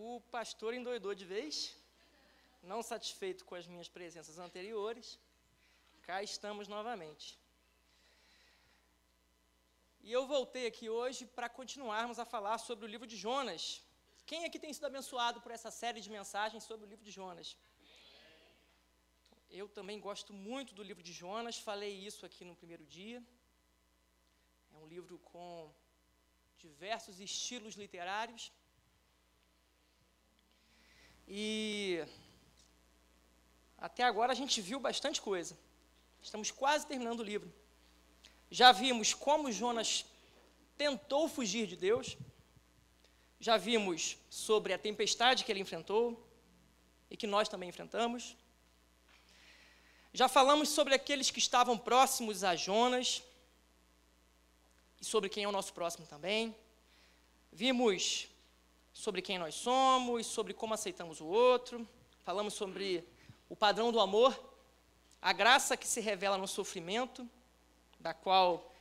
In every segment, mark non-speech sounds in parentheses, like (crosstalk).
O pastor endoidou de vez, não satisfeito com as minhas presenças anteriores, cá estamos novamente. E eu voltei aqui hoje para continuarmos a falar sobre o livro de Jonas. Quem aqui tem sido abençoado por essa série de mensagens sobre o livro de Jonas? Eu também gosto muito do livro de Jonas, falei isso aqui no primeiro dia. É um livro com diversos estilos literários. E até agora a gente viu bastante coisa. Estamos quase terminando o livro. Já vimos como Jonas tentou fugir de Deus. Já vimos sobre a tempestade que ele enfrentou e que nós também enfrentamos. Já falamos sobre aqueles que estavam próximos a Jonas e sobre quem é o nosso próximo também. Vimos sobre quem nós somos, sobre como aceitamos o outro. Falamos sobre o padrão do amor, a graça que se revela no sofrimento, da qual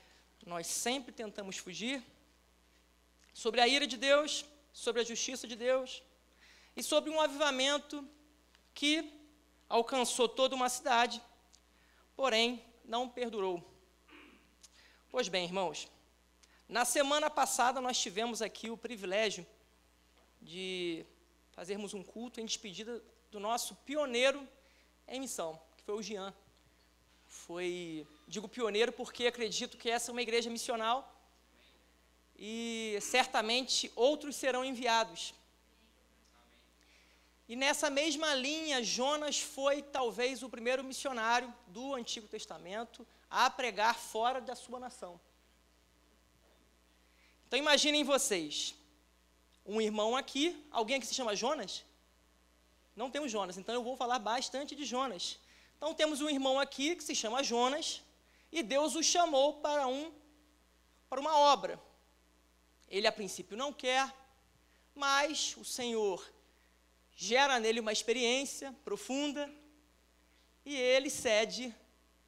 nós sempre tentamos fugir. Sobre a ira de Deus, sobre a justiça de Deus e sobre um avivamento que alcançou toda uma cidade, porém não perdurou. Pois bem, irmãos, na semana passada nós tivemos aqui o privilégio de fazermos um culto em despedida do nosso pioneiro em missão, que foi o Jean. Foi, digo pioneiro porque acredito que essa é uma igreja missional e certamente outros serão enviados. E nessa mesma linha, Jonas foi talvez o primeiro missionário do Antigo Testamento a pregar fora da sua nação. Então imaginem vocês, um irmão aqui, alguém aqui se chama Jonas? Não temos Jonas, então eu vou falar bastante de Jonas. Então temos um irmão aqui que se chama Jonas, e Deus o chamou para um para uma obra. Ele a princípio não quer, mas o Senhor gera nele uma experiência profunda e ele cede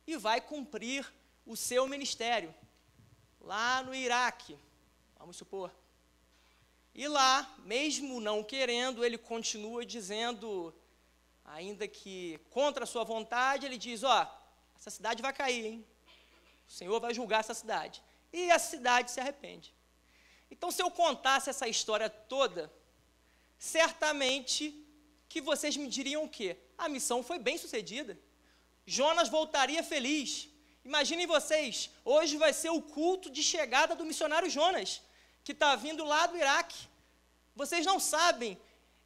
e vai cumprir o seu ministério lá no Iraque, vamos supor. E lá, mesmo não querendo, ele continua dizendo, ainda que contra a sua vontade, ele diz: Ó, oh, essa cidade vai cair, hein? O Senhor vai julgar essa cidade. E a cidade se arrepende. Então, se eu contasse essa história toda, certamente que vocês me diriam o quê? A missão foi bem sucedida. Jonas voltaria feliz. Imaginem vocês, hoje vai ser o culto de chegada do missionário Jonas, que está vindo lá do Iraque. Vocês não sabem,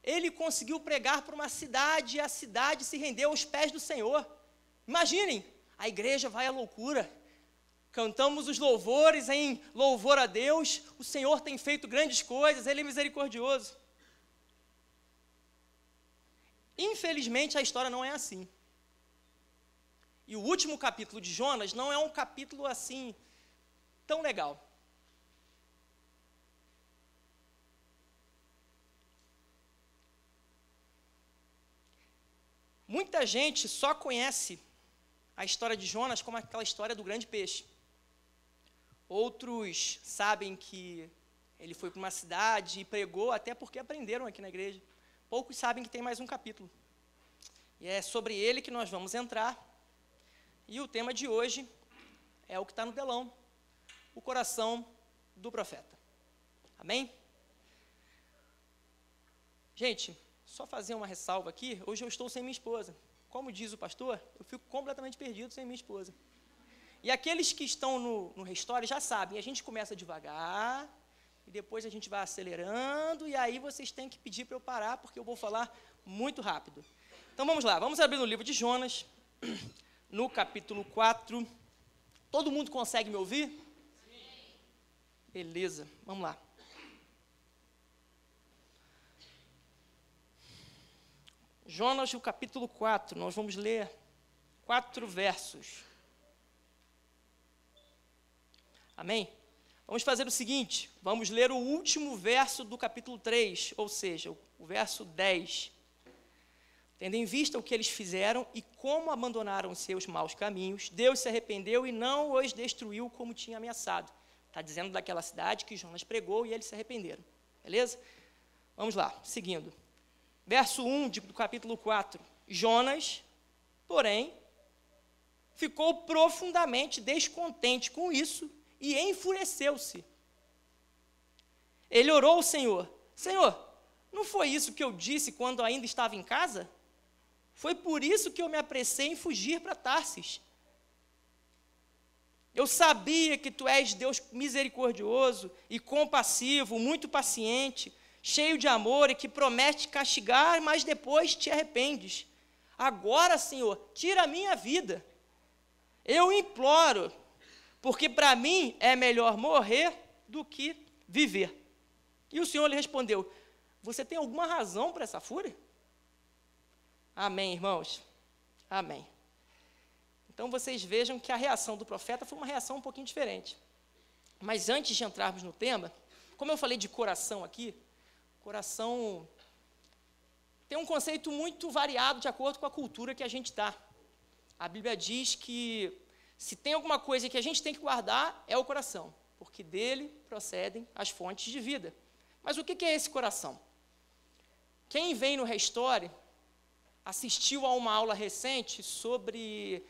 ele conseguiu pregar para uma cidade e a cidade se rendeu aos pés do Senhor. Imaginem, a igreja vai à loucura. Cantamos os louvores em louvor a Deus. O Senhor tem feito grandes coisas, Ele é misericordioso. Infelizmente, a história não é assim. E o último capítulo de Jonas não é um capítulo assim tão legal. Muita gente só conhece a história de Jonas como aquela história do grande peixe. Outros sabem que ele foi para uma cidade e pregou, até porque aprenderam aqui na igreja. Poucos sabem que tem mais um capítulo. E é sobre ele que nós vamos entrar. E o tema de hoje é o que está no telão: o coração do profeta. Amém? Gente, só fazer uma ressalva aqui. Hoje eu estou sem minha esposa. Como diz o pastor, eu fico completamente perdido sem minha esposa. E aqueles que estão no, no restore já sabem, a gente começa devagar, e depois a gente vai acelerando, e aí vocês têm que pedir para eu parar, porque eu vou falar muito rápido. Então vamos lá, vamos abrir no livro de Jonas, (clears throat) no capítulo 4. Todo mundo consegue me ouvir? Beleza, vamos lá. Jonas, o capítulo 4, nós vamos ler quatro versos. Amém? Vamos fazer o seguinte: vamos ler o último verso do capítulo 3, ou seja, o verso 10. Tendo em vista o que eles fizeram e como abandonaram seus maus caminhos, Deus se arrependeu e não os destruiu como tinha ameaçado. Está dizendo daquela cidade que Jonas pregou e eles se arrependeram. Beleza? Vamos lá, seguindo. Verso 1 do capítulo 4. Jonas, porém, ficou profundamente descontente com isso e enfureceu-se. Ele orou ao Senhor: Senhor, não foi isso que eu disse quando ainda estava em casa? Foi por isso que eu me apressei em fugir para Tarsis. Eu sabia que tu és Deus misericordioso e compassivo, muito paciente, cheio de amor e que promete castigar, mas depois te arrependes. Agora, Senhor, tira a minha vida. Eu imploro, porque para mim é melhor morrer do que viver. E o Senhor lhe respondeu: Você tem alguma razão para essa fúria? Amém, irmãos? Amém. Então vocês vejam que a reação do profeta foi uma reação um pouquinho diferente. Mas antes de entrarmos no tema, como eu falei de coração aqui, coração tem um conceito muito variado de acordo com a cultura que a gente está. A Bíblia diz que se tem alguma coisa que a gente tem que guardar, é o coração, porque dele procedem as fontes de vida. Mas o que é esse coração? Quem vem no Restore assistiu a uma aula recente sobre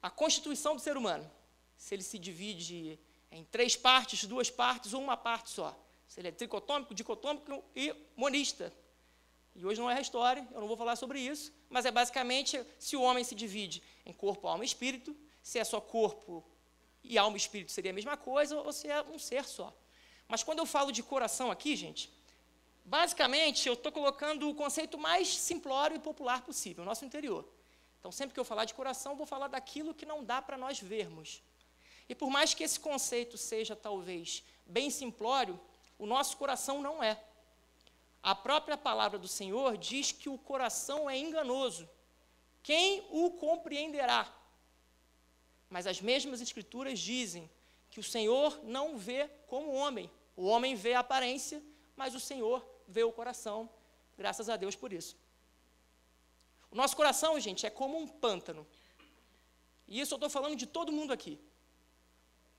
a constituição do ser humano. Se ele se divide em três partes, duas partes ou uma parte só. Se ele é tricotômico, dicotômico e monista. E hoje não é a história, eu não vou falar sobre isso, mas é basicamente se o homem se divide em corpo, alma e espírito, se é só corpo e alma e espírito seria a mesma coisa, ou se é um ser só. Mas quando eu falo de coração aqui, gente, basicamente eu estou colocando o conceito mais simplório e popular possível, nosso interior. Então, sempre que eu falar de coração, vou falar daquilo que não dá para nós vermos. E por mais que esse conceito seja talvez bem simplório, o nosso coração não é. A própria palavra do Senhor diz que o coração é enganoso. Quem o compreenderá? Mas as mesmas Escrituras dizem que o Senhor não vê como homem. O homem vê a aparência, mas o Senhor vê o coração. Graças a Deus por isso. O nosso coração, gente, é como um pântano. E isso eu estou falando de todo mundo aqui.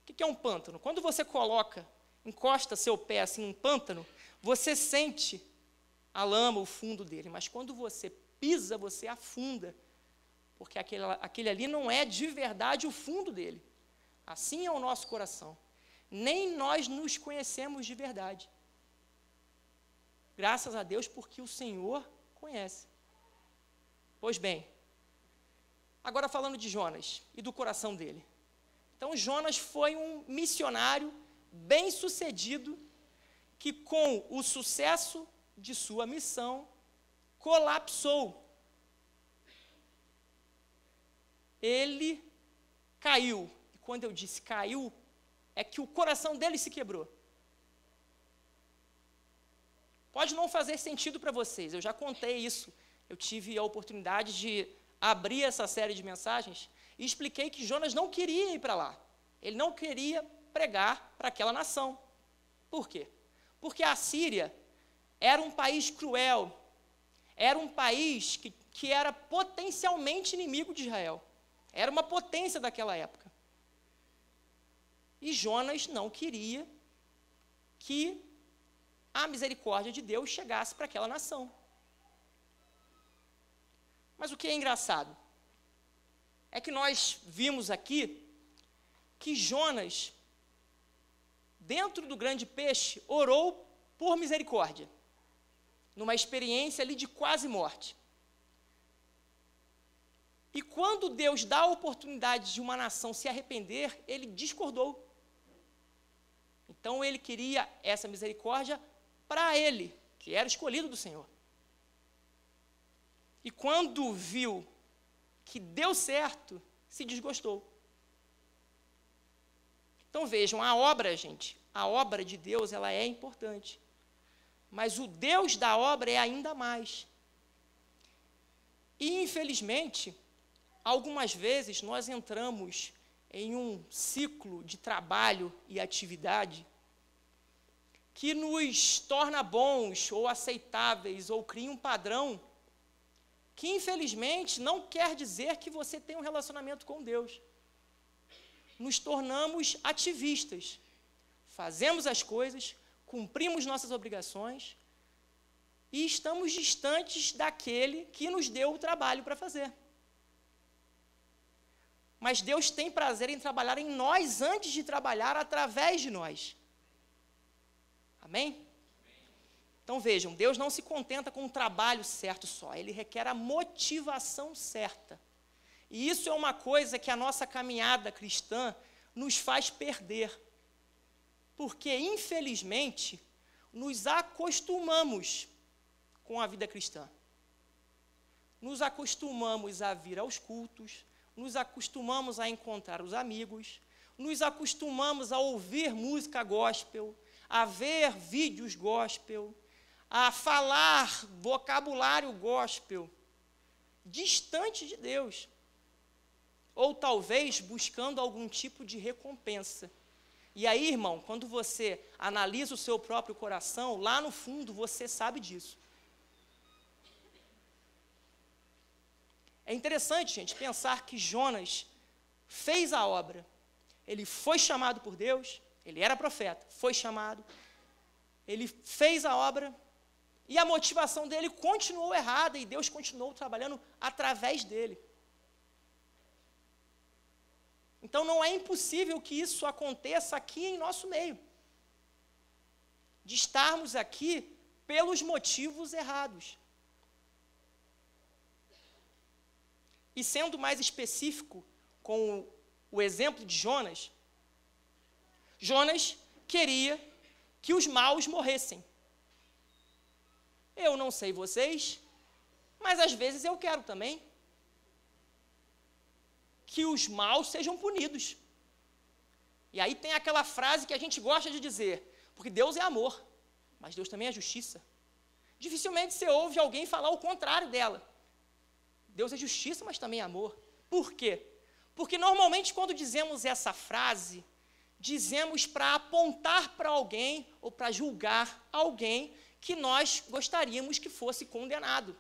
O que é um pântano? Quando você coloca, encosta seu pé assim num pântano, você sente a lama, o fundo dele. Mas quando você pisa, você afunda. Porque aquele, aquele ali não é de verdade o fundo dele. Assim é o nosso coração. Nem nós nos conhecemos de verdade. Graças a Deus, porque o Senhor conhece. Pois bem, agora falando de Jonas e do coração dele. Então, Jonas foi um missionário bem-sucedido que, com o sucesso de sua missão, colapsou. Ele caiu. E quando eu disse caiu, é que o coração dele se quebrou. Pode não fazer sentido para vocês, eu já contei isso eu tive a oportunidade de abrir essa série de mensagens e expliquei que Jonas não queria ir para lá. Ele não queria pregar para aquela nação. Por quê? Porque a Síria era um país cruel, era um país que, que era potencialmente inimigo de Israel. Era uma potência daquela época. E Jonas não queria que a misericórdia de Deus chegasse para aquela nação. Mas o que é engraçado é que nós vimos aqui que Jonas, dentro do grande peixe, orou por misericórdia, numa experiência ali de quase morte. E quando Deus dá a oportunidade de uma nação se arrepender, ele discordou. Então ele queria essa misericórdia para ele, que era escolhido do Senhor. E quando viu que deu certo, se desgostou. Então vejam, a obra, gente, a obra de Deus, ela é importante. Mas o Deus da obra é ainda mais. E infelizmente, algumas vezes nós entramos em um ciclo de trabalho e atividade que nos torna bons ou aceitáveis ou cria um padrão que infelizmente não quer dizer que você tem um relacionamento com Deus. Nos tornamos ativistas, fazemos as coisas, cumprimos nossas obrigações, e estamos distantes daquele que nos deu o trabalho para fazer. Mas Deus tem prazer em trabalhar em nós antes de trabalhar através de nós. Amém? Então vejam, Deus não se contenta com o trabalho certo só, ele requer a motivação certa. E isso é uma coisa que a nossa caminhada cristã nos faz perder. Porque, infelizmente, nos acostumamos com a vida cristã. Nos acostumamos a vir aos cultos, nos acostumamos a encontrar os amigos, nos acostumamos a ouvir música gospel, a ver vídeos gospel, a falar vocabulário gospel, distante de Deus. Ou talvez buscando algum tipo de recompensa. E aí, irmão, quando você analisa o seu próprio coração, lá no fundo você sabe disso. É interessante, gente, pensar que Jonas fez a obra. Ele foi chamado por Deus, ele era profeta, foi chamado, ele fez a obra, e a motivação dele continuou errada e Deus continuou trabalhando através dele. Então não é impossível que isso aconteça aqui em nosso meio. De estarmos aqui pelos motivos errados. E sendo mais específico com o exemplo de Jonas, Jonas queria que os maus morressem. Eu não sei vocês, mas às vezes eu quero também que os maus sejam punidos. E aí tem aquela frase que a gente gosta de dizer, porque Deus é amor, mas Deus também é justiça. Dificilmente você ouve alguém falar o contrário dela. Deus é justiça, mas também é amor. Por quê? Porque normalmente quando dizemos essa frase, dizemos para apontar para alguém ou para julgar alguém que nós gostaríamos que fosse condenado.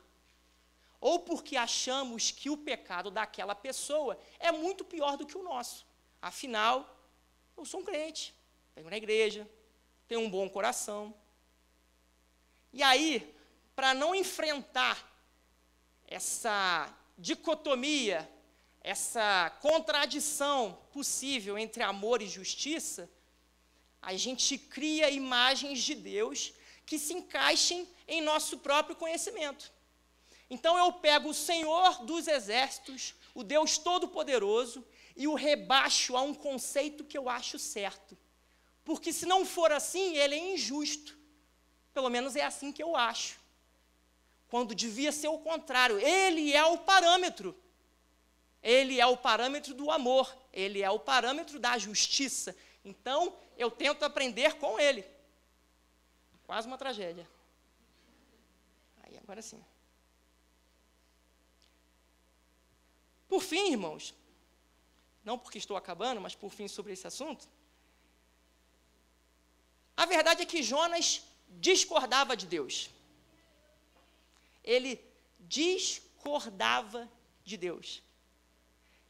Ou porque achamos que o pecado daquela pessoa é muito pior do que o nosso. Afinal, eu sou um crente, venho na igreja, tenho um bom coração. E aí, para não enfrentar essa dicotomia, essa contradição possível entre amor e justiça, a gente cria imagens de Deus que se encaixem em nosso próprio conhecimento. Então eu pego o Senhor dos exércitos, o Deus Todo-Poderoso, e o rebaixo a um conceito que eu acho certo. Porque se não for assim, ele é injusto. Pelo menos é assim que eu acho. Quando devia ser o contrário. Ele é o parâmetro. Ele é o parâmetro do amor. Ele é o parâmetro da justiça. Então, eu tento aprender com ele. Quase uma tragédia. Aí, agora sim. Por fim, irmãos, não porque estou acabando, mas por fim sobre esse assunto, a verdade é que Jonas discordava de Deus. Ele discordava de Deus.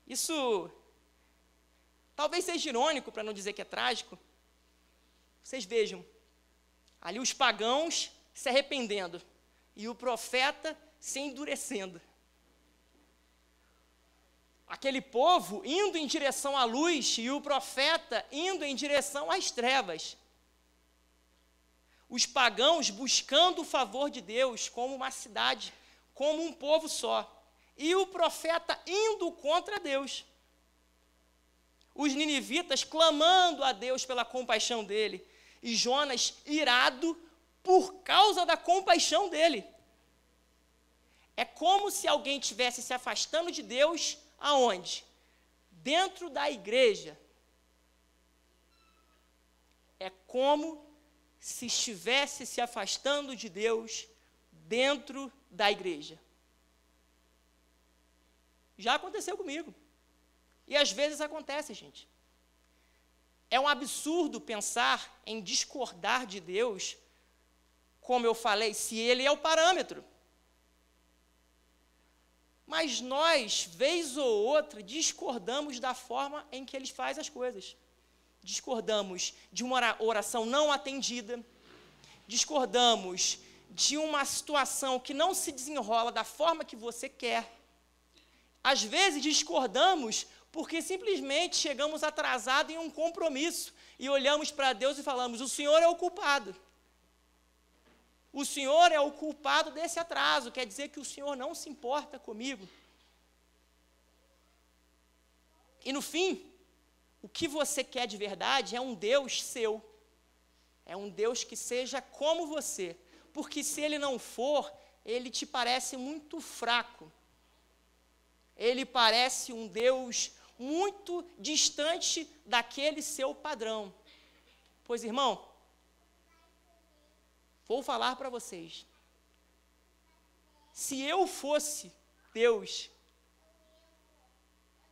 Isso talvez seja irônico, para não dizer que é trágico. Vocês vejam, Ali os pagãos se arrependendo e o profeta se endurecendo. Aquele povo indo em direção à luz e o profeta indo em direção às trevas. Os pagãos buscando o favor de Deus como uma cidade, como um povo só. E o profeta indo contra Deus. Os ninivitas clamando a Deus pela compaixão dele e Jonas irado por causa da compaixão dele. É como se alguém tivesse se afastando de Deus aonde? Dentro da igreja. É como se estivesse se afastando de Deus dentro da igreja. Já aconteceu comigo. E às vezes acontece, gente. É um absurdo pensar em discordar de Deus, como eu falei, se Ele é o parâmetro. Mas nós, vez ou outra, discordamos da forma em que Ele faz as coisas. Discordamos de uma oração não atendida, discordamos de uma situação que não se desenrola da forma que você quer. Às vezes discordamos porque simplesmente chegamos atrasados em um compromisso e olhamos para Deus e falamos: o Senhor é o culpado. O Senhor é o culpado desse atraso, quer dizer que o Senhor não se importa comigo. E no fim, o que você quer de verdade é um Deus seu. É um Deus que seja como você. Porque se ele não for, ele te parece muito fraco. Ele parece um Deus muito distante daquele seu padrão. Pois, irmão, vou falar para vocês. Se eu fosse Deus,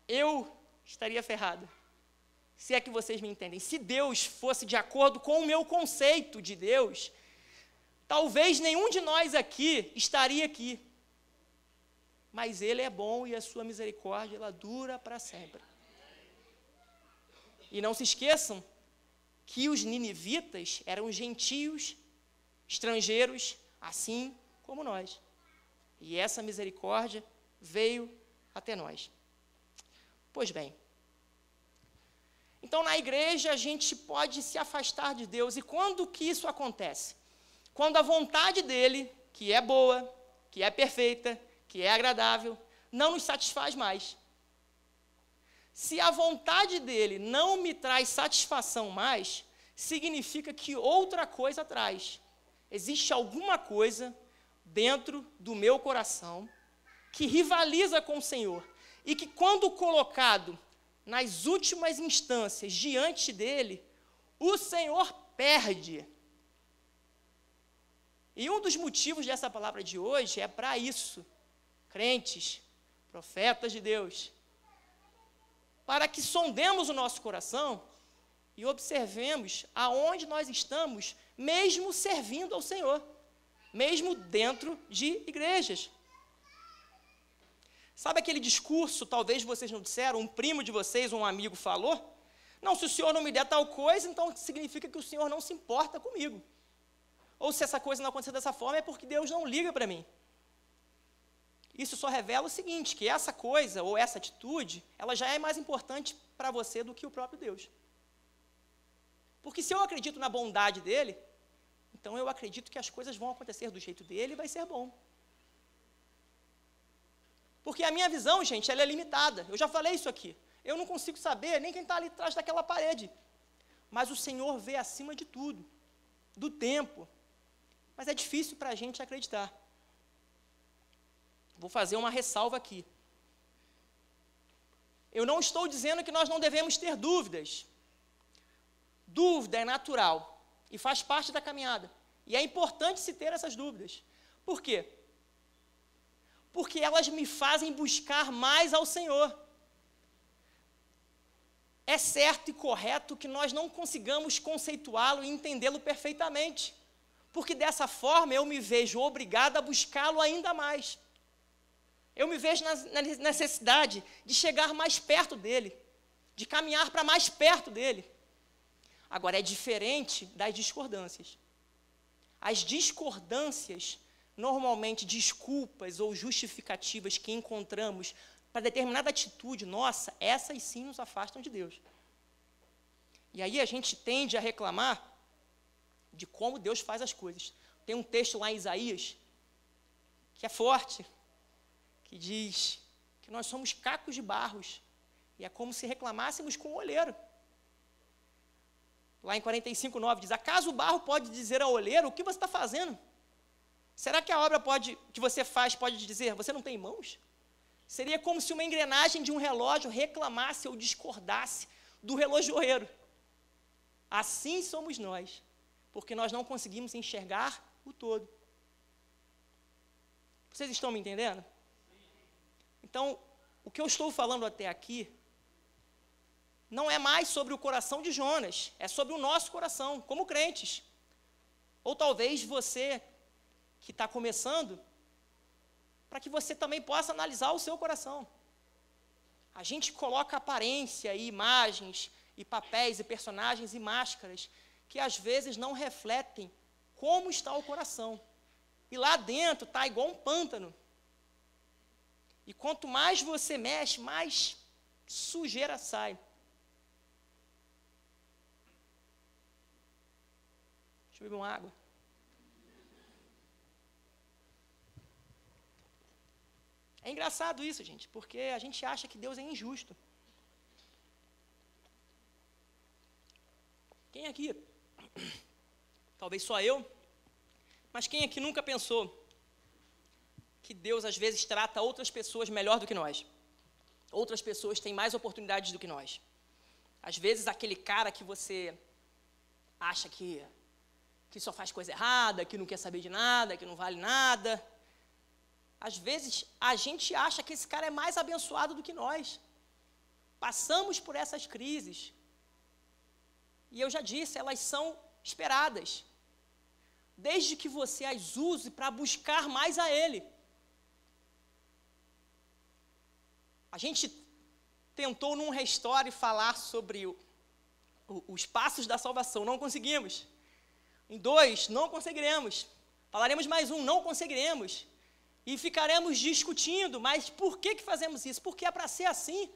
eu estaria ferrado. Se é que vocês me entendem. Se Deus fosse de acordo com o meu conceito de Deus, talvez nenhum de nós aqui estaria aqui. Mas Ele é bom e a sua misericórdia ela dura para sempre. E não se esqueçam que os ninivitas eram gentios, estrangeiros, assim como nós. E essa misericórdia veio até nós. Pois bem, então na igreja a gente pode se afastar de Deus. E quando que isso acontece? Quando a vontade dele, que é boa, que é perfeita, que é agradável, não nos satisfaz mais. Se a vontade dele não me traz satisfação mais, significa que outra coisa traz. Existe alguma coisa dentro do meu coração que rivaliza com o Senhor e que, quando colocado nas últimas instâncias diante dele, o Senhor perde. E um dos motivos dessa palavra de hoje é para isso, crentes, profetas de Deus, para que sondemos o nosso coração e observemos aonde nós estamos, mesmo servindo ao Senhor, mesmo dentro de igrejas. Sabe aquele discurso, talvez vocês não disseram, um primo de vocês, um amigo falou? Não, se o senhor não me der tal coisa, então significa que o senhor não se importa comigo. Ou se essa coisa não acontecer dessa forma, é porque Deus não liga para mim. Isso só revela o seguinte, que essa coisa ou essa atitude, ela já é mais importante para você do que o próprio Deus. Porque se eu acredito na bondade dele, então eu acredito que as coisas vão acontecer do jeito dele e vai ser bom. Porque a minha visão, gente, ela é limitada. Eu já falei isso aqui. Eu não consigo saber nem quem está ali atrás daquela parede. Mas o Senhor vê acima de tudo, do tempo. Mas é difícil para a gente acreditar. Vou fazer uma ressalva aqui. Eu não estou dizendo que nós não devemos ter dúvidas. Dúvida é natural e faz parte da caminhada. E é importante se ter essas dúvidas. Por quê? porque elas me fazem buscar mais ao Senhor. É certo e correto que nós não consigamos conceituá-lo e entendê-lo perfeitamente, porque dessa forma eu me vejo obrigado a buscá-lo ainda mais. Eu me vejo na necessidade de chegar mais perto dele, de caminhar para mais perto dele. Agora, é diferente das discordâncias. As discordâncias normalmente desculpas ou justificativas que encontramos para determinada atitude nossa, essas sim nos afastam de Deus. E aí a gente tende a reclamar de como Deus faz as coisas. Tem um texto lá em Isaías que é forte, que diz que nós somos cacos de barros e é como se reclamássemos com o olheiro. Lá em 45:9 diz: Acaso o barro pode dizer ao olheiro o que você está fazendo? Será que a obra pode, que você faz pode dizer, você não tem mãos? Seria como se uma engrenagem de um relógio reclamasse ou discordasse do relojoeiro. Assim somos nós, porque nós não conseguimos enxergar o todo. Vocês estão me entendendo? Então, o que eu estou falando até aqui não é mais sobre o coração de Jonas, é sobre o nosso coração, como crentes. Ou talvez você que está começando, para que você também possa analisar o seu coração. A gente coloca aparência e imagens, e papéis, e personagens, e máscaras, que às vezes não refletem como está o coração. e lá dentro tá igual um pântano. E quanto mais você mexe, mais sujeira sai. Deixa eu beber uma água. É engraçado isso, gente, porque a gente acha que Deus é injusto. Quem aqui? (clears throat) Talvez só eu, mas quem aqui nunca pensou que Deus às vezes trata outras pessoas melhor do que nós? Outras pessoas têm mais oportunidades do que nós. Às vezes aquele cara que você acha que que só faz coisa errada, que não quer saber de nada, que não vale nada. Às vezes a gente acha que esse cara é mais abençoado do que nós. Passamos por essas crises. E eu já disse, elas são esperadas. Desde que você as use para buscar mais a Ele. A gente tentou num restore falar sobre o, o, os passos da salvação, não conseguimos. Em dois, não conseguiremos. Falaremos mais um, não conseguiremos. E ficaremos discutindo, mas por que, que fazemos isso? Porque é para ser assim.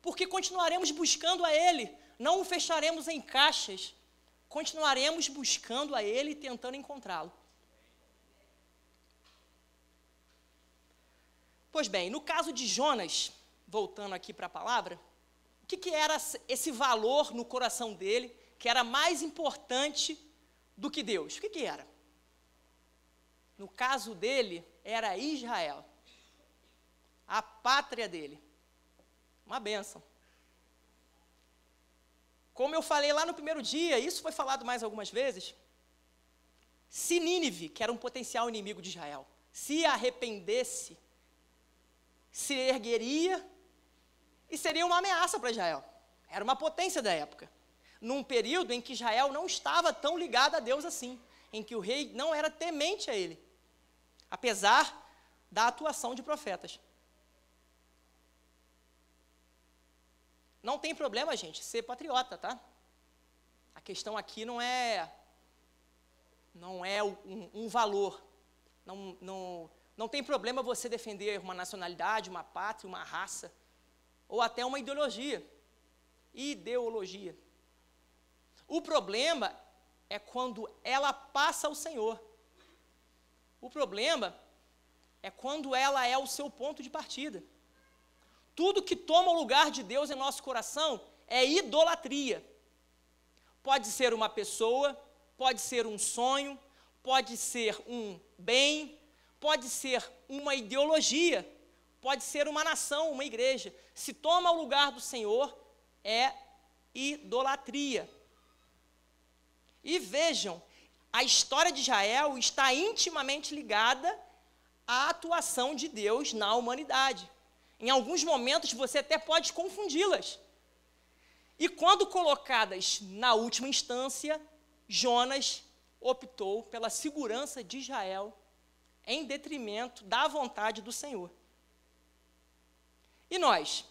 Porque continuaremos buscando a Ele. Não o fecharemos em caixas. Continuaremos buscando a Ele e tentando encontrá-lo. Pois bem, no caso de Jonas, voltando aqui para a palavra, o que, que era esse valor no coração dele que era mais importante do que Deus. O que, que era? No caso dele, era Israel, a pátria dele. Uma bênção. Como eu falei lá no primeiro dia, isso foi falado mais algumas vezes. Se Nínive, que era um potencial inimigo de Israel, se arrependesse, se ergueria e seria uma ameaça para Israel. Era uma potência da época num período em que Israel não estava tão ligado a Deus assim, em que o rei não era temente a ele, apesar da atuação de profetas. Não tem problema, gente, ser patriota, tá? A questão aqui não é não é um, um valor. Não, não, não tem problema você defender uma nacionalidade, uma pátria, uma raça, ou até uma ideologia. Ideologia. O problema é quando ela passa ao Senhor. O problema é quando ela é o seu ponto de partida. Tudo que toma o lugar de Deus em nosso coração é idolatria. Pode ser uma pessoa, pode ser um sonho, pode ser um bem, pode ser uma ideologia, pode ser uma nação, uma igreja. Se toma o lugar do Senhor, é idolatria. E vejam, a história de Israel está intimamente ligada à atuação de Deus na humanidade. Em alguns momentos você até pode confundi-las. E quando colocadas na última instância, Jonas optou pela segurança de Israel em detrimento da vontade do Senhor. E nós?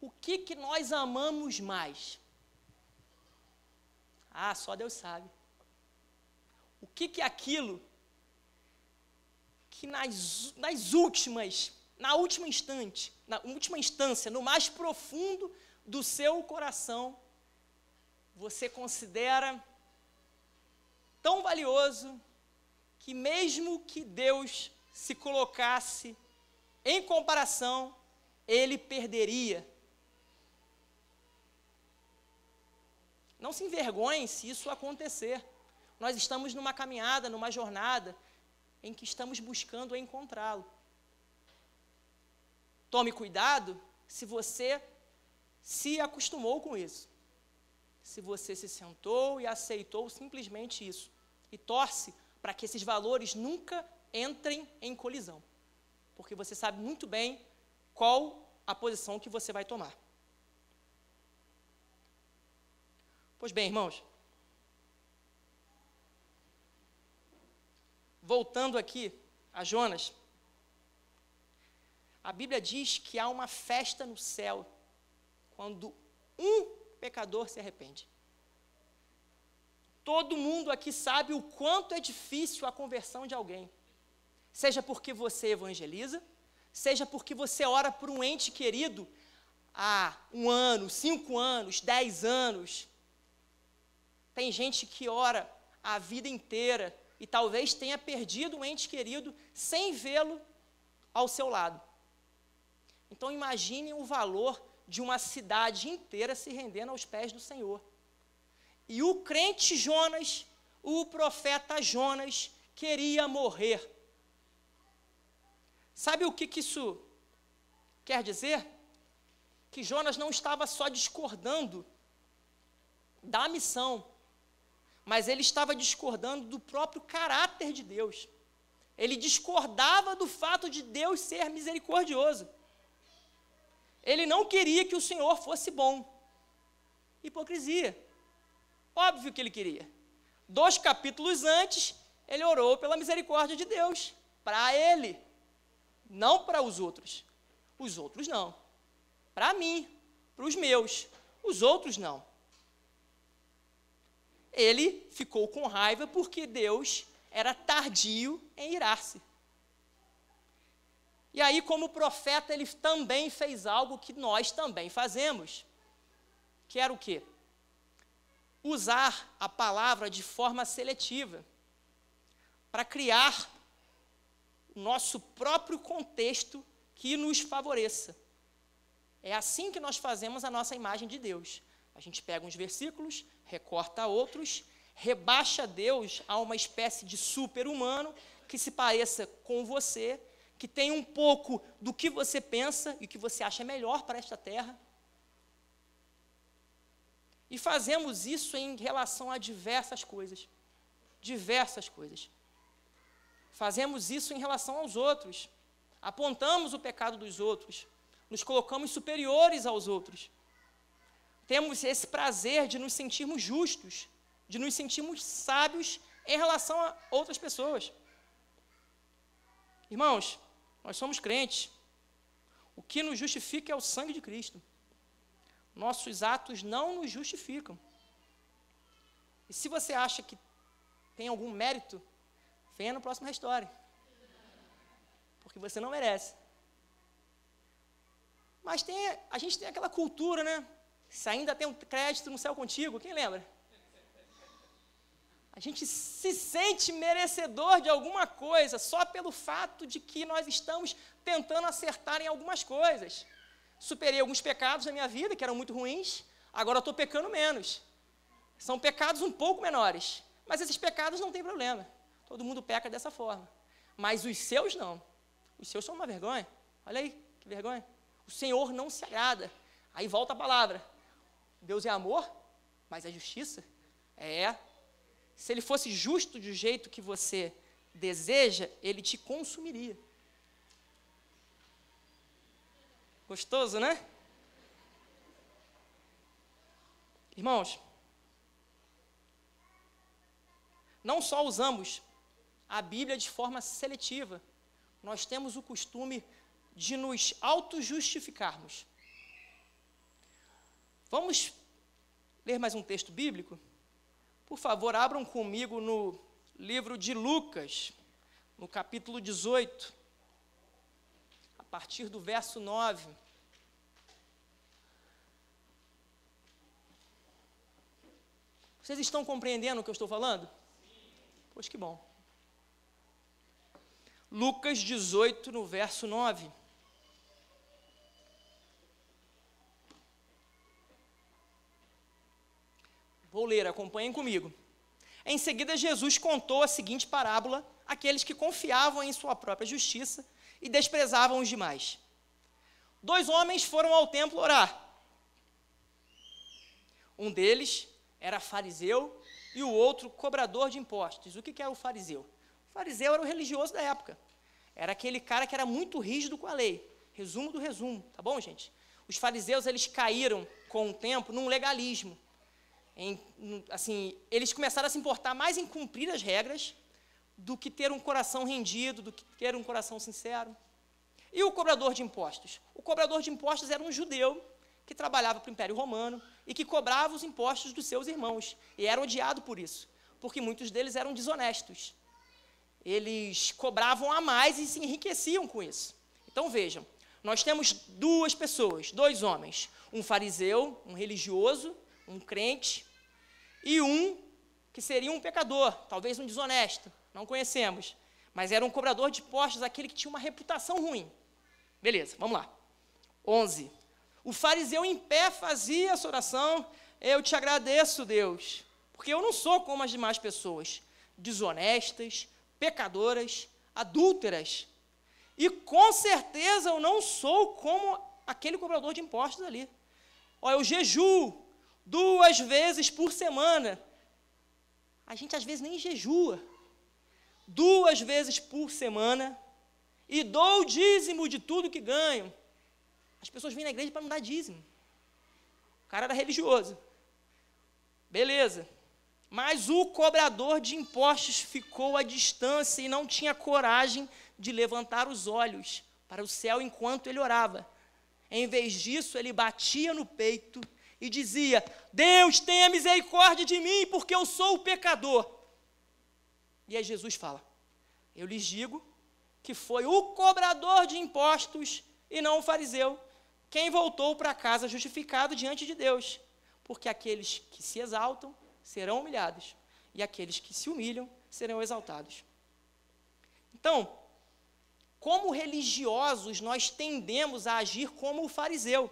O que, que nós amamos mais? Ah, só Deus sabe. O que, que é aquilo que nas, nas últimas, na última instante, na última instância, no mais profundo do seu coração, você considera tão valioso que mesmo que Deus se colocasse em comparação, ele perderia Não se envergonhe se isso acontecer. Nós estamos numa caminhada, numa jornada, em que estamos buscando encontrá-lo. Tome cuidado se você se acostumou com isso. Se você se sentou e aceitou simplesmente isso. E torce para que esses valores nunca entrem em colisão. Porque você sabe muito bem qual a posição que você vai tomar. Pois bem, irmãos, voltando aqui a Jonas, a Bíblia diz que há uma festa no céu quando um pecador se arrepende. Todo mundo aqui sabe o quanto é difícil a conversão de alguém. Seja porque você evangeliza, seja porque você ora por um ente querido há um ano, cinco anos, dez anos. Tem gente que ora a vida inteira e talvez tenha perdido um ente querido sem vê-lo ao seu lado. Então imagine o valor de uma cidade inteira se rendendo aos pés do Senhor. E o crente Jonas, o profeta Jonas, queria morrer. Sabe o que, que isso quer dizer? Que Jonas não estava só discordando da missão, mas ele estava discordando do próprio caráter de Deus. Ele discordava do fato de Deus ser misericordioso. Ele não queria que o Senhor fosse bom. Hipocrisia. Óbvio que ele queria. Dois capítulos antes, ele orou pela misericórdia de Deus, para ele, não para os outros. Os outros não. Para mim, para os meus. Os outros não. Ele ficou com raiva porque Deus era tardio em irar-se. E aí, como profeta, ele também fez algo que nós também fazemos. Que era o quê? usar a palavra de forma seletiva para criar nosso próprio contexto que nos favoreça. É assim que nós fazemos a nossa imagem de Deus. A gente pega uns versículos, recorta outros, rebaixa Deus a uma espécie de super-humano que se pareça com você, que tem um pouco do que você pensa e que você acha melhor para esta terra. E fazemos isso em relação a diversas coisas. Diversas coisas. Fazemos isso em relação aos outros. Apontamos o pecado dos outros. Nos colocamos superiores aos outros. Temos esse prazer de nos sentirmos justos, de nos sentirmos sábios em relação a outras pessoas. Irmãos, nós somos crentes. O que nos justifica é o sangue de Cristo nossos atos não nos justificam. E se você acha que tem algum mérito, venha no próximo Restore. Porque você não merece. Mas tem, a gente tem aquela cultura, né? Se ainda tem um crédito no céu contigo, quem lembra? A gente se sente merecedor de alguma coisa só pelo fato de que nós estamos tentando acertar em algumas coisas superei alguns pecados na minha vida que eram muito ruins, agora estou pecando menos. São pecados um pouco menores, mas esses pecados não tem problema. Todo mundo peca dessa forma. Mas os seus não. Os seus são uma vergonha. Olha aí, que vergonha. O Senhor não se agrada. Aí volta a palavra. Deus é amor, mas é justiça? É. Se ele fosse justo do jeito que você deseja, ele te consumiria. Gostoso, né? Irmãos, não só usamos a Bíblia de forma seletiva, nós temos o costume de nos auto-justificarmos. Vamos ler mais um texto bíblico? Por favor, abram comigo no livro de Lucas, no capítulo 18 partir do verso 9. Vocês estão compreendendo o que eu estou falando? Pois que bom. Lucas 18, no verso 9. Vou ler, acompanhem comigo. Em seguida, Jesus contou a seguinte parábola àqueles que confiavam em sua própria justiça e desprezavam os demais. Dois homens foram ao templo orar. Um deles era fariseu e o outro cobrador de impostos. O que, era o fariseu? O fariseu era o religioso da época. Era aquele cara que era muito rígido com a lei. Resumo do resumo, tá bom, gente? Os fariseus eles caíram com o tempo num legalismo. Em, assim, eles começaram a se importar mais em cumprir as regras do que ter um coração rendido, do que ter um coração sincero. E o cobrador de impostos? O cobrador de impostos era um judeu que trabalhava para o Império Romano e que cobrava os impostos dos seus irmãos, e era odiado por isso. porque muitos deles eram desonestos. Eles cobravam a mais e se enriqueciam com isso. Então vejam, nós temos duas pessoas, dois homens, um fariseu, um religioso, um crente, e um que seria um pecador, talvez um desonesto, não conhecemos, mas era um cobrador de impostos, aquele que tinha uma reputação ruim. Beleza, vamos lá. 11. O fariseu em pé fazia essa oração: Eu te agradeço, Deus, porque eu não sou como as demais pessoas, desonestas, pecadoras, adúlteras. E com certeza eu não sou como aquele cobrador de impostos ali. Olha, eu jejuo duas vezes por semana. A gente às vezes nem jejua. Duas vezes por semana. E dou o dízimo de tudo que ganho. As pessoas vêm na igreja para não dar dízimo. O cara era religioso. Beleza. Mas o cobrador de impostos ficou à distância e não tinha coragem de levantar os olhos para o céu enquanto ele orava. Em vez disso, ele batia no peito e dizia: Deus, tenha misericórdia de mim, porque eu sou o pecador. E aí Jesus fala: Eu lhes digo que foi o cobrador de impostos e não o fariseu quem voltou para casa justificado diante de Deus. Porque aqueles que se exaltam serão humilhados, e aqueles que se humilham serão exaltados. Então, como religiosos, nós tendemos a agir como o fariseu.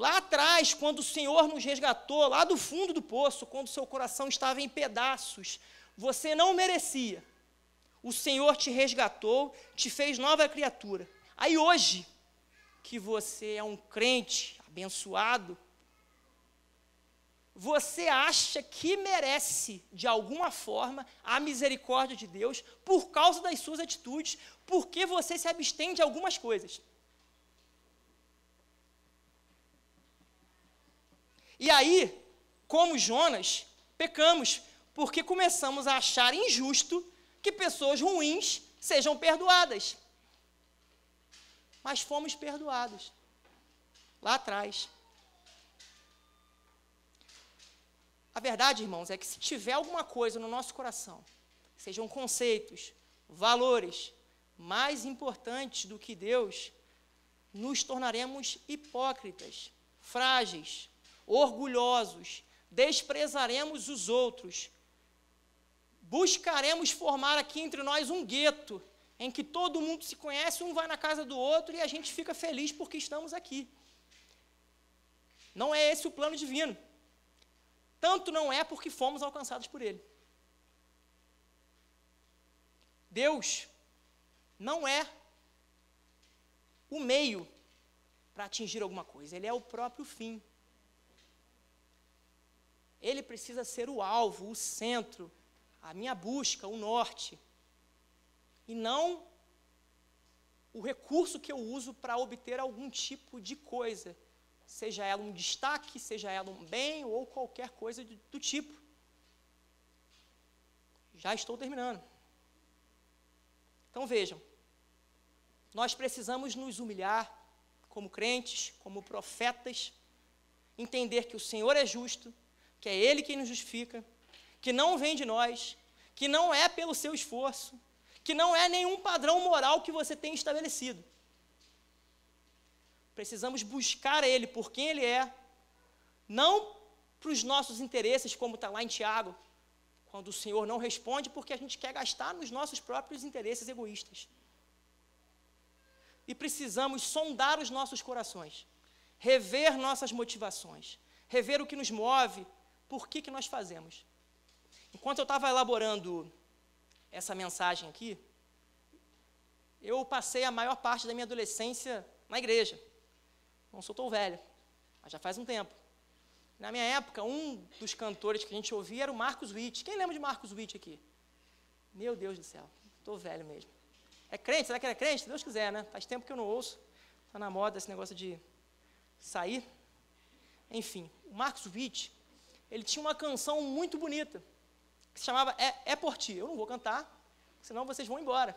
Lá atrás, quando o Senhor nos resgatou, lá do fundo do poço, quando seu coração estava em pedaços, você não merecia. O Senhor te resgatou, te fez nova criatura. Aí hoje, que você é um crente abençoado, você acha que merece, de alguma forma, a misericórdia de Deus por causa das suas atitudes, porque você se abstém de algumas coisas. E aí, como Jonas, pecamos, porque começamos a achar injusto que pessoas ruins sejam perdoadas. Mas fomos perdoados lá atrás. A verdade, irmãos, é que se tiver alguma coisa no nosso coração, sejam conceitos, valores, mais importantes do que Deus, nos tornaremos hipócritas, frágeis, orgulhosos, desprezaremos os outros, buscaremos formar aqui entre nós um gueto, em que todo mundo se conhece, um vai na casa do outro e a gente fica feliz porque estamos aqui. Não é esse o plano divino. Tanto não é porque fomos alcançados por Ele. Deus não é o meio para atingir alguma coisa, Ele é o próprio fim. Ele precisa ser o alvo, o centro, a minha busca, o norte. E não o recurso que eu uso para obter algum tipo de coisa seja ela um destaque, seja ela um bem ou qualquer coisa do tipo. Já estou terminando. Então vejam, nós precisamos nos humilhar como crentes, como profetas, entender que o Senhor é justo, que é Ele quem nos justifica, que não vem de nós, que não é pelo seu esforço, que não é nenhum padrão moral que você tem estabelecido. Precisamos buscar Ele por quem Ele é, não para os nossos interesses, como está lá em Tiago, quando o Senhor não responde porque a gente quer gastar nos nossos próprios interesses egoístas. E precisamos sondar os nossos corações, rever nossas motivações, rever o que nos move, por que, que nós fazemos. Enquanto eu estava elaborando essa mensagem aqui, eu passei a maior parte da minha adolescência na igreja. Não sou tão velho, mas já faz um tempo. Na minha época, um dos cantores que a gente ouvia era o Marcos Witt. Quem lembra de Marcos Witt aqui? Meu Deus do céu, estou velho mesmo. É crente? Será que ele é crente? Deus quiser, né? Faz tempo que eu não ouço. Está na moda esse negócio de sair. Enfim, o Marcos Witt, ele tinha uma canção muito bonita, que se chamava É, é Por Ti. Eu não vou cantar, senão vocês vão embora.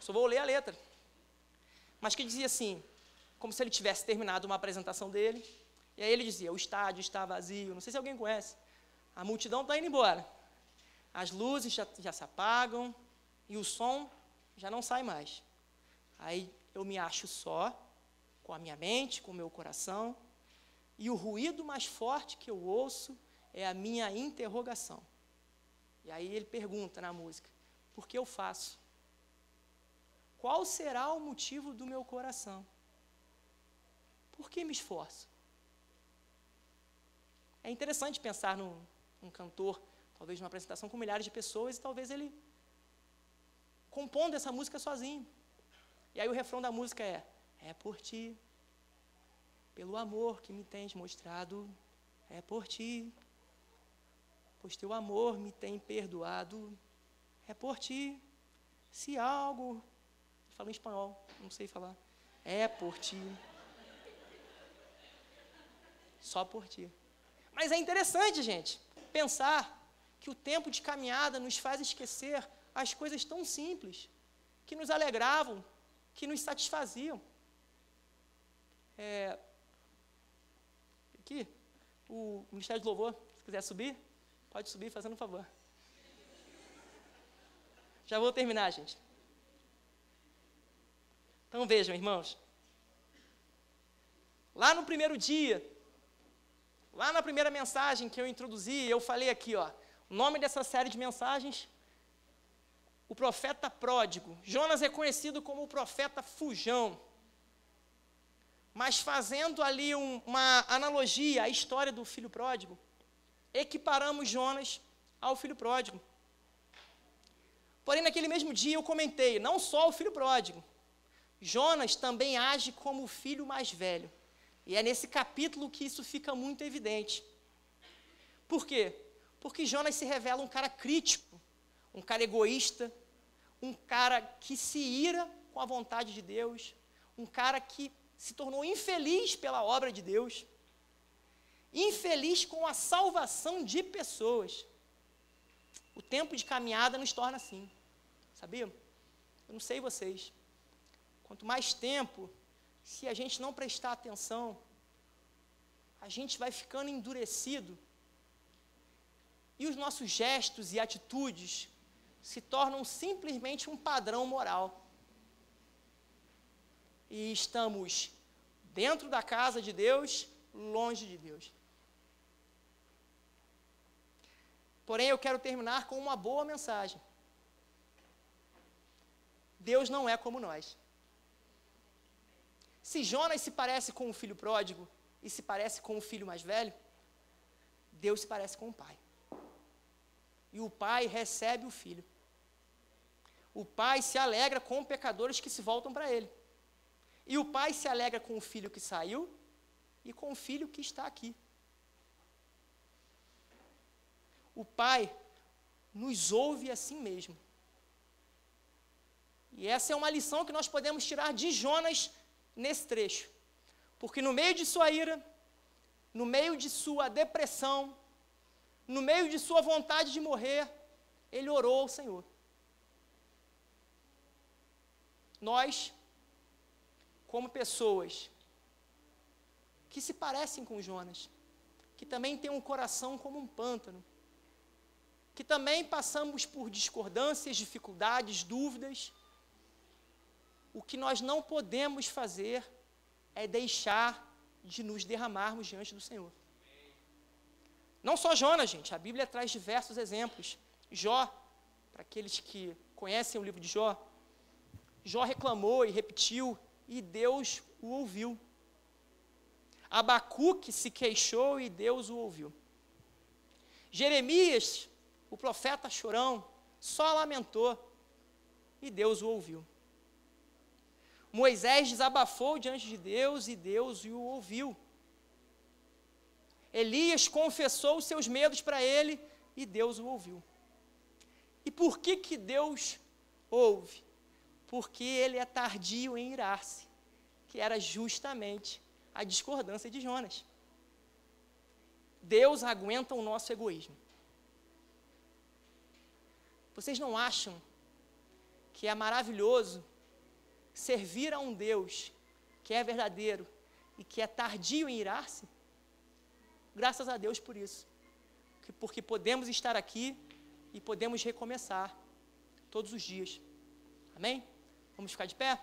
Só vou ler a letra. Mas que dizia assim: como se ele tivesse terminado uma apresentação dele. E aí ele dizia: o estádio está vazio. Não sei se alguém conhece. A multidão está indo embora. As luzes já, já se apagam e o som já não sai mais. Aí eu me acho só, com a minha mente, com o meu coração, e o ruído mais forte que eu ouço é a minha interrogação. E aí ele pergunta na música: por que eu faço? Qual será o motivo do meu coração? Por que me esforço? É interessante pensar num, num cantor, talvez numa apresentação com milhares de pessoas, e talvez ele compondo essa música sozinho. E aí o refrão da música é: É por ti, pelo amor que me tens mostrado, é por ti, pois teu amor me tem perdoado, é por ti. Se algo, falo em espanhol, não sei falar, é por ti. Só por ti. Mas é interessante, gente, pensar que o tempo de caminhada nos faz esquecer as coisas tão simples, que nos alegravam, que nos satisfaziam. É, aqui, o Ministério de Louvor, se quiser subir, pode subir fazendo um favor. Já vou terminar, gente. Então vejam, irmãos. Lá no primeiro dia, lá na primeira mensagem que eu introduzi, eu falei aqui, ó, o nome dessa série de mensagens o profeta pródigo. Jonas é conhecido como o profeta fujão. Mas fazendo ali um, uma analogia à história do filho pródigo, equiparamos Jonas ao filho pródigo. Porém, naquele mesmo dia eu comentei, não só o filho pródigo, Jonas também age como o filho mais velho. E é nesse capítulo que isso fica muito evidente. Por quê? Porque Jonas se revela um cara crítico, um cara egoísta, um cara que se ira com a vontade de Deus, um cara que se tornou infeliz pela obra de Deus, infeliz com a salvação de pessoas. O tempo de caminhada nos torna assim, sabia? Eu não sei vocês. Quanto mais tempo, se a gente não prestar atenção, a gente vai ficando endurecido e os nossos gestos e atitudes se tornam simplesmente um padrão moral. E estamos dentro da casa de Deus, longe de Deus. Porém, eu quero terminar com uma boa mensagem. Deus não é como nós. Se Jonas se parece com o filho pródigo e se parece com o filho mais velho, Deus se parece com o pai. E o pai recebe o filho. O pai se alegra com pecadores que se voltam para ele. E o pai se alegra com o filho que saiu e com o filho que está aqui. O pai nos ouve assim mesmo. E essa é uma lição que nós podemos tirar de Jonas nesse trecho. Porque no meio de sua ira, no meio de sua depressão, no meio de sua vontade de morrer, ele orou ao Senhor. nós, como pessoas que se parecem com Jonas, que também têm um coração como um pântano, que também passamos por discordâncias, dificuldades, dúvidas, o que nós não podemos fazer é deixar de nos derramarmos diante do Senhor. Não só Jonas, gente, a Bíblia traz diversos exemplos. Jó, para aqueles que conhecem o livro de Jó, Jó reclamou e repetiu, e Deus o ouviu. Abacuque se queixou e Deus o ouviu. Jeremias, o profeta chorão, só lamentou e Deus o ouviu. Moisés desabafou diante de Deus e Deus o ouviu. Elias confessou os seus medos para ele e Deus o ouviu. E por que que Deus ouve? Porque ele é tardio em irar-se, que era justamente a discordância de Jonas. Deus aguenta o nosso egoísmo. Vocês não acham que é maravilhoso servir a um Deus que é verdadeiro e que é tardio em irar-se? Graças a Deus por isso. porque podemos estar aqui e podemos recomeçar todos os dias. Amém? Vamos ficar de pé?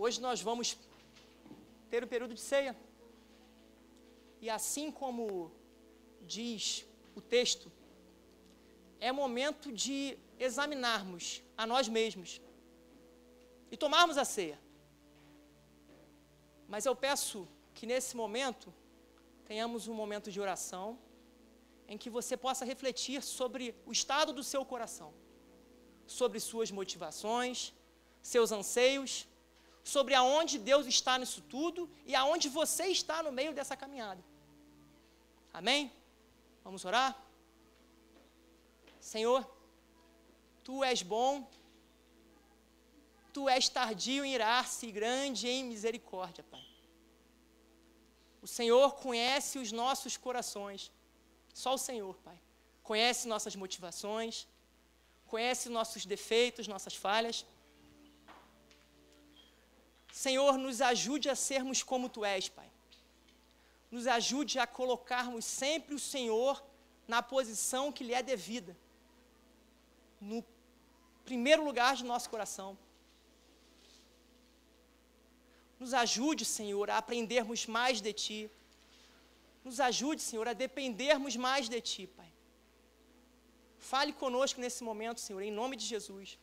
Hoje nós vamos ter o período de ceia. E assim como diz o texto, é momento de examinarmos a nós mesmos e tomarmos a ceia. Mas eu peço que nesse momento tenhamos um momento de oração em que você possa refletir sobre o estado do seu coração, sobre suas motivações, seus anseios sobre aonde Deus está nisso tudo e aonde você está no meio dessa caminhada. Amém? Vamos orar? Senhor, Tu és bom, Tu és tardio em irar-se e grande em misericórdia, Pai. O Senhor conhece os nossos corações, só o Senhor, Pai. Conhece nossas motivações, conhece nossos defeitos, nossas falhas. Senhor, nos ajude a sermos como Tu és, Pai. Nos ajude a colocarmos sempre o Senhor na posição que lhe é devida, no primeiro lugar de nosso coração. Nos ajude, Senhor, a aprendermos mais de Ti. Nos ajude, Senhor, a dependermos mais de Ti, Pai. Fale conosco nesse momento, Senhor, em nome de Jesus.